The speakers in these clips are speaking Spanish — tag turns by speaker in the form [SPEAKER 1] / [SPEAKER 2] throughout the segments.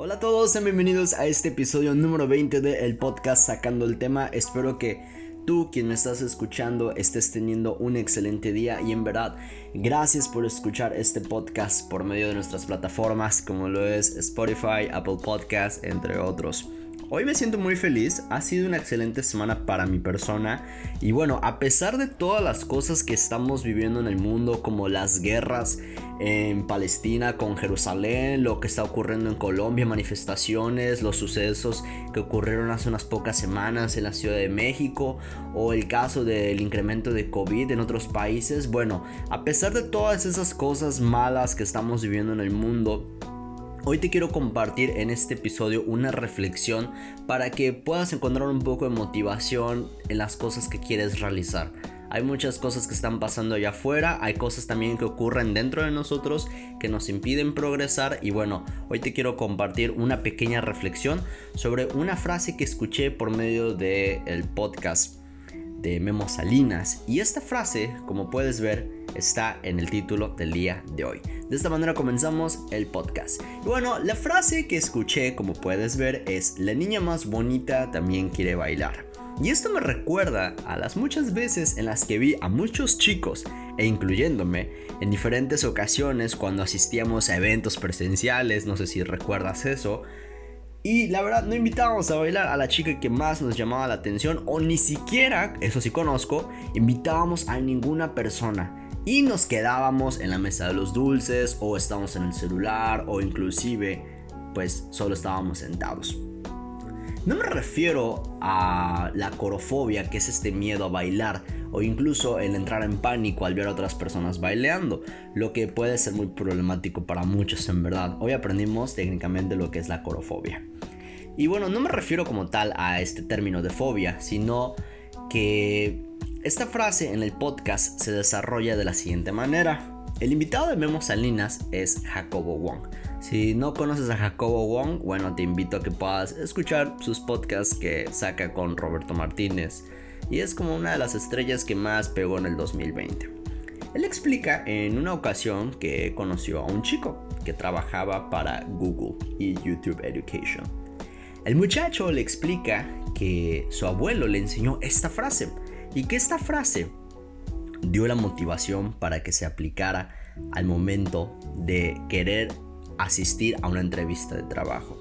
[SPEAKER 1] Hola a todos, sean bienvenidos a este episodio número 20 del podcast Sacando el tema. Espero que tú, quien me estás escuchando, estés teniendo un excelente día y en verdad, gracias por escuchar este podcast por medio de nuestras plataformas como lo es Spotify, Apple Podcast, entre otros. Hoy me siento muy feliz, ha sido una excelente semana para mi persona y bueno, a pesar de todas las cosas que estamos viviendo en el mundo como las guerras en Palestina con Jerusalén, lo que está ocurriendo en Colombia, manifestaciones, los sucesos que ocurrieron hace unas pocas semanas en la Ciudad de México o el caso del incremento de COVID en otros países, bueno, a pesar de todas esas cosas malas que estamos viviendo en el mundo, Hoy te quiero compartir en este episodio una reflexión para que puedas encontrar un poco de motivación en las cosas que quieres realizar. Hay muchas cosas que están pasando allá afuera, hay cosas también que ocurren dentro de nosotros que nos impiden progresar y bueno, hoy te quiero compartir una pequeña reflexión sobre una frase que escuché por medio del el podcast de Memo Salinas y esta frase, como puedes ver, está en el título del día de hoy. De esta manera comenzamos el podcast. Y bueno, la frase que escuché, como puedes ver, es la niña más bonita también quiere bailar. Y esto me recuerda a las muchas veces en las que vi a muchos chicos, e incluyéndome, en diferentes ocasiones cuando asistíamos a eventos presenciales, no sé si recuerdas eso, y la verdad, no invitábamos a bailar a la chica que más nos llamaba la atención, o ni siquiera, eso sí conozco, invitábamos a ninguna persona. Y nos quedábamos en la mesa de los dulces, o estábamos en el celular, o inclusive, pues solo estábamos sentados. No me refiero a la corofobia, que es este miedo a bailar, o incluso el entrar en pánico al ver a otras personas bailando, lo que puede ser muy problemático para muchos en verdad. Hoy aprendimos técnicamente lo que es la corofobia. Y bueno, no me refiero como tal a este término de fobia, sino que esta frase en el podcast se desarrolla de la siguiente manera. El invitado de Memo Salinas es Jacobo Wong. Si no conoces a Jacobo Wong, bueno, te invito a que puedas escuchar sus podcasts que saca con Roberto Martínez, y es como una de las estrellas que más pegó en el 2020. Él explica en una ocasión que conoció a un chico que trabajaba para Google y YouTube Education. El muchacho le explica que su abuelo le enseñó esta frase y que esta frase dio la motivación para que se aplicara al momento de querer asistir a una entrevista de trabajo.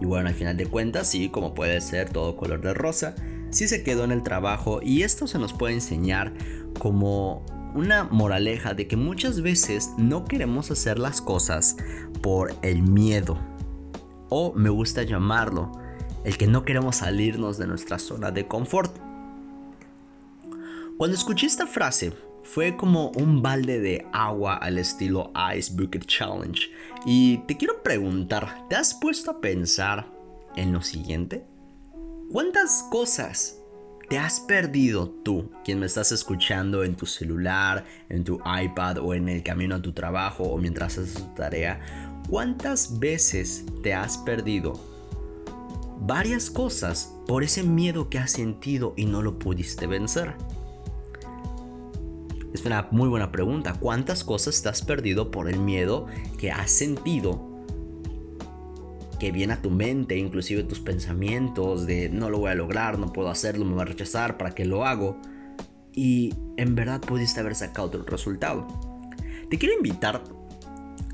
[SPEAKER 1] Y bueno, al final de cuentas, sí, como puede ser todo color de rosa, sí se quedó en el trabajo y esto se nos puede enseñar como una moraleja de que muchas veces no queremos hacer las cosas por el miedo o me gusta llamarlo el que no queremos salirnos de nuestra zona de confort. Cuando escuché esta frase fue como un balde de agua al estilo Ice Bucket Challenge y te quiero preguntar, ¿te has puesto a pensar en lo siguiente? ¿Cuántas cosas te has perdido tú, quien me estás escuchando en tu celular, en tu iPad o en el camino a tu trabajo o mientras haces tu tarea? ¿Cuántas veces te has perdido varias cosas por ese miedo que has sentido y no lo pudiste vencer? Es una muy buena pregunta. ¿Cuántas cosas te has perdido por el miedo que has sentido que viene a tu mente, inclusive tus pensamientos de no lo voy a lograr, no puedo hacerlo, me va a rechazar, ¿para qué lo hago? Y en verdad pudiste haber sacado otro resultado. Te quiero invitar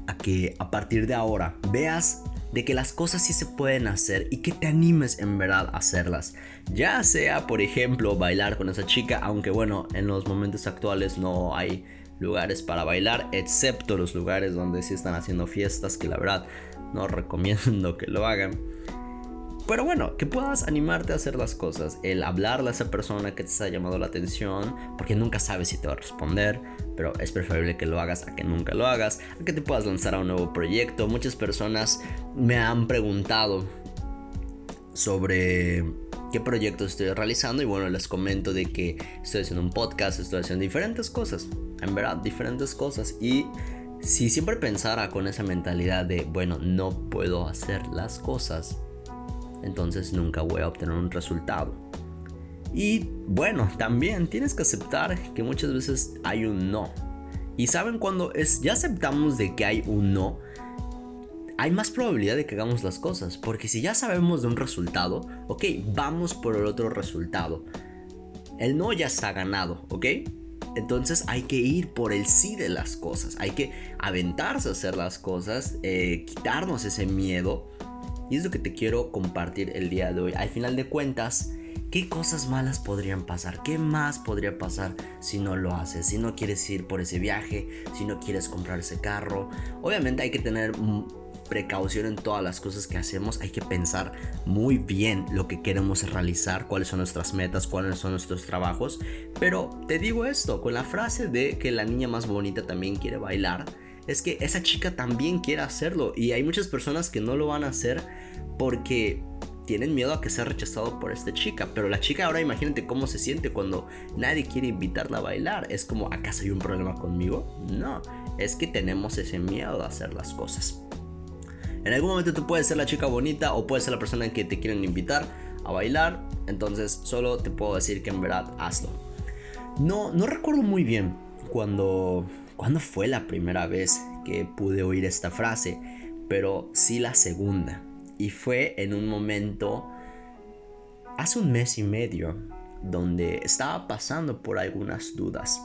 [SPEAKER 1] a que a partir de ahora veas de que las cosas sí se pueden hacer y que te animes en verdad a hacerlas. Ya sea, por ejemplo, bailar con esa chica, aunque bueno, en los momentos actuales no hay lugares para bailar, excepto los lugares donde sí están haciendo fiestas, que la verdad no recomiendo que lo hagan. Pero bueno, que puedas animarte a hacer las cosas, el hablarle a esa persona que te está llamando la atención, porque nunca sabes si te va a responder, pero es preferible que lo hagas a que nunca lo hagas, a que te puedas lanzar a un nuevo proyecto. Muchas personas me han preguntado sobre qué proyectos estoy realizando y bueno, les comento de que estoy haciendo un podcast, estoy haciendo diferentes cosas, en verdad, diferentes cosas y si siempre pensara con esa mentalidad de, bueno, no puedo hacer las cosas, entonces nunca voy a obtener un resultado. Y bueno, también tienes que aceptar que muchas veces hay un no. Y saben cuando es ya aceptamos de que hay un no, hay más probabilidad de que hagamos las cosas. Porque si ya sabemos de un resultado, ok, vamos por el otro resultado. El no ya está ganado, ¿ok? Entonces hay que ir por el sí de las cosas. Hay que aventarse a hacer las cosas, eh, quitarnos ese miedo. Y es lo que te quiero compartir el día de hoy. Al final de cuentas, ¿qué cosas malas podrían pasar? ¿Qué más podría pasar si no lo haces? Si no quieres ir por ese viaje, si no quieres comprar ese carro. Obviamente hay que tener precaución en todas las cosas que hacemos, hay que pensar muy bien lo que queremos realizar, cuáles son nuestras metas, cuáles son nuestros trabajos. Pero te digo esto, con la frase de que la niña más bonita también quiere bailar, es que esa chica también quiere hacerlo y hay muchas personas que no lo van a hacer porque tienen miedo a que sea rechazado por esta chica. Pero la chica ahora imagínate cómo se siente cuando nadie quiere invitarla a bailar. Es como, ¿acaso hay un problema conmigo? No, es que tenemos ese miedo a hacer las cosas. En algún momento tú puedes ser la chica bonita o puedes ser la persona que te quieren invitar a bailar. Entonces solo te puedo decir que en verdad hazlo. No, no recuerdo muy bien cuando, cuando fue la primera vez que pude oír esta frase, pero sí la segunda. Y fue en un momento hace un mes y medio donde estaba pasando por algunas dudas.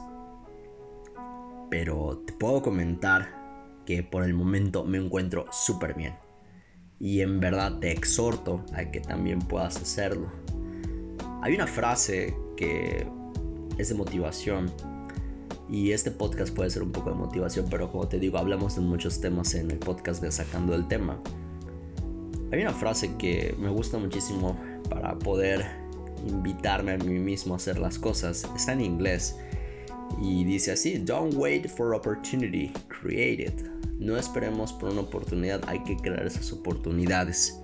[SPEAKER 1] Pero te puedo comentar que por el momento me encuentro súper bien. Y en verdad te exhorto a que también puedas hacerlo. Hay una frase que es de motivación. Y este podcast puede ser un poco de motivación, pero como te digo, hablamos de muchos temas en el podcast de Sacando el Tema. Hay una frase que me gusta muchísimo para poder invitarme a mí mismo a hacer las cosas. Está en inglés y dice así, don't wait for opportunity, create it. No esperemos por una oportunidad, hay que crear esas oportunidades.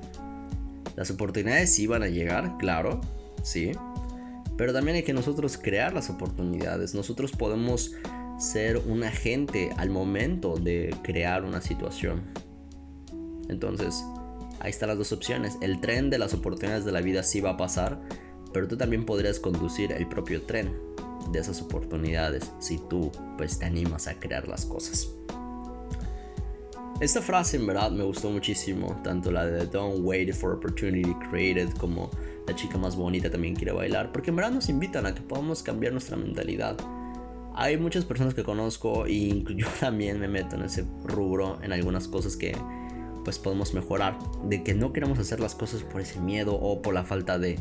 [SPEAKER 1] Las oportunidades sí van a llegar, claro, sí. Pero también hay que nosotros crear las oportunidades. Nosotros podemos ser un agente al momento de crear una situación. Entonces, ahí están las dos opciones. El tren de las oportunidades de la vida sí va a pasar, pero tú también podrías conducir el propio tren de esas oportunidades si tú pues te animas a crear las cosas. Esta frase en verdad me gustó muchísimo, tanto la de Don't wait for opportunity created como la chica más bonita también quiere bailar, porque en verdad nos invitan a que podamos cambiar nuestra mentalidad. Hay muchas personas que conozco y yo también me meto en ese rubro en algunas cosas que pues podemos mejorar, de que no queremos hacer las cosas por ese miedo o por la falta de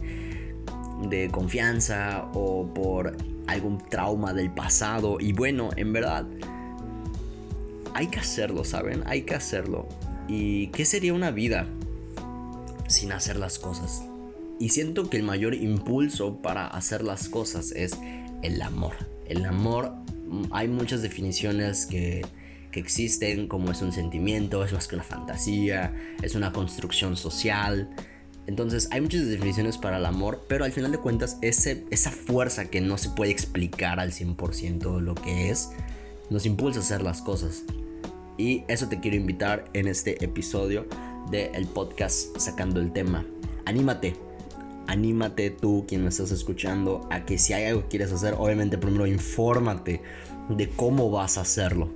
[SPEAKER 1] de confianza o por algún trauma del pasado. Y bueno, en verdad, hay que hacerlo, ¿saben? Hay que hacerlo. ¿Y qué sería una vida sin hacer las cosas? Y siento que el mayor impulso para hacer las cosas es el amor. El amor, mm, hay muchas definiciones que, que existen, como es un sentimiento, es más que una fantasía, es una construcción social, entonces hay muchas definiciones para el amor, pero al final de cuentas ese, esa fuerza que no se puede explicar al 100% lo que es, nos impulsa a hacer las cosas. Y eso te quiero invitar en este episodio del podcast Sacando el tema. Anímate, anímate tú quien me estás escuchando a que si hay algo que quieres hacer, obviamente primero infórmate de cómo vas a hacerlo.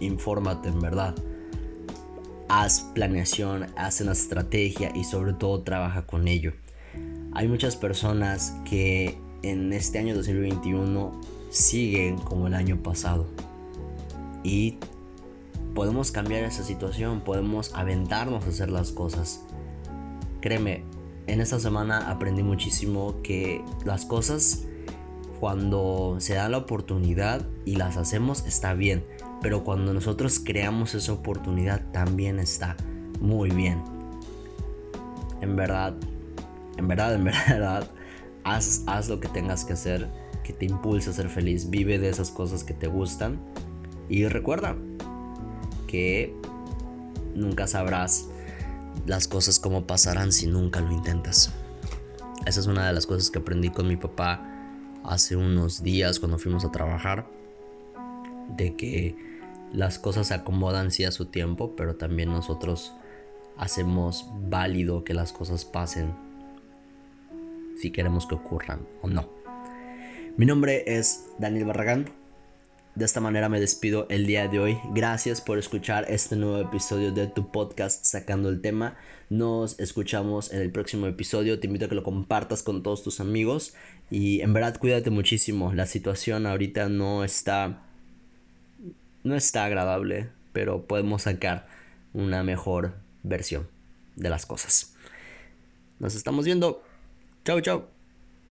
[SPEAKER 1] Infórmate en verdad haz planeación, haz una estrategia y sobre todo trabaja con ello. Hay muchas personas que en este año 2021 siguen como el año pasado. Y podemos cambiar esa situación, podemos aventarnos a hacer las cosas. Créeme, en esta semana aprendí muchísimo que las cosas cuando se da la oportunidad y las hacemos está bien. Pero cuando nosotros creamos esa oportunidad también está muy bien. En verdad, en verdad, en verdad, haz, haz lo que tengas que hacer, que te impulse a ser feliz, vive de esas cosas que te gustan. Y recuerda que nunca sabrás las cosas como pasarán si nunca lo intentas. Esa es una de las cosas que aprendí con mi papá hace unos días cuando fuimos a trabajar. De que las cosas se acomodan sí a su tiempo, pero también nosotros hacemos válido que las cosas pasen si queremos que ocurran o no. Mi nombre es Daniel Barragán de esta manera me despido el día de hoy. Gracias por escuchar este nuevo episodio de tu podcast Sacando el tema. Nos escuchamos en el próximo episodio. Te invito a que lo compartas con todos tus amigos. Y en verdad cuídate muchísimo. La situación ahorita no está... No está agradable. Pero podemos sacar una mejor versión de las cosas. Nos estamos viendo. Chao, chao.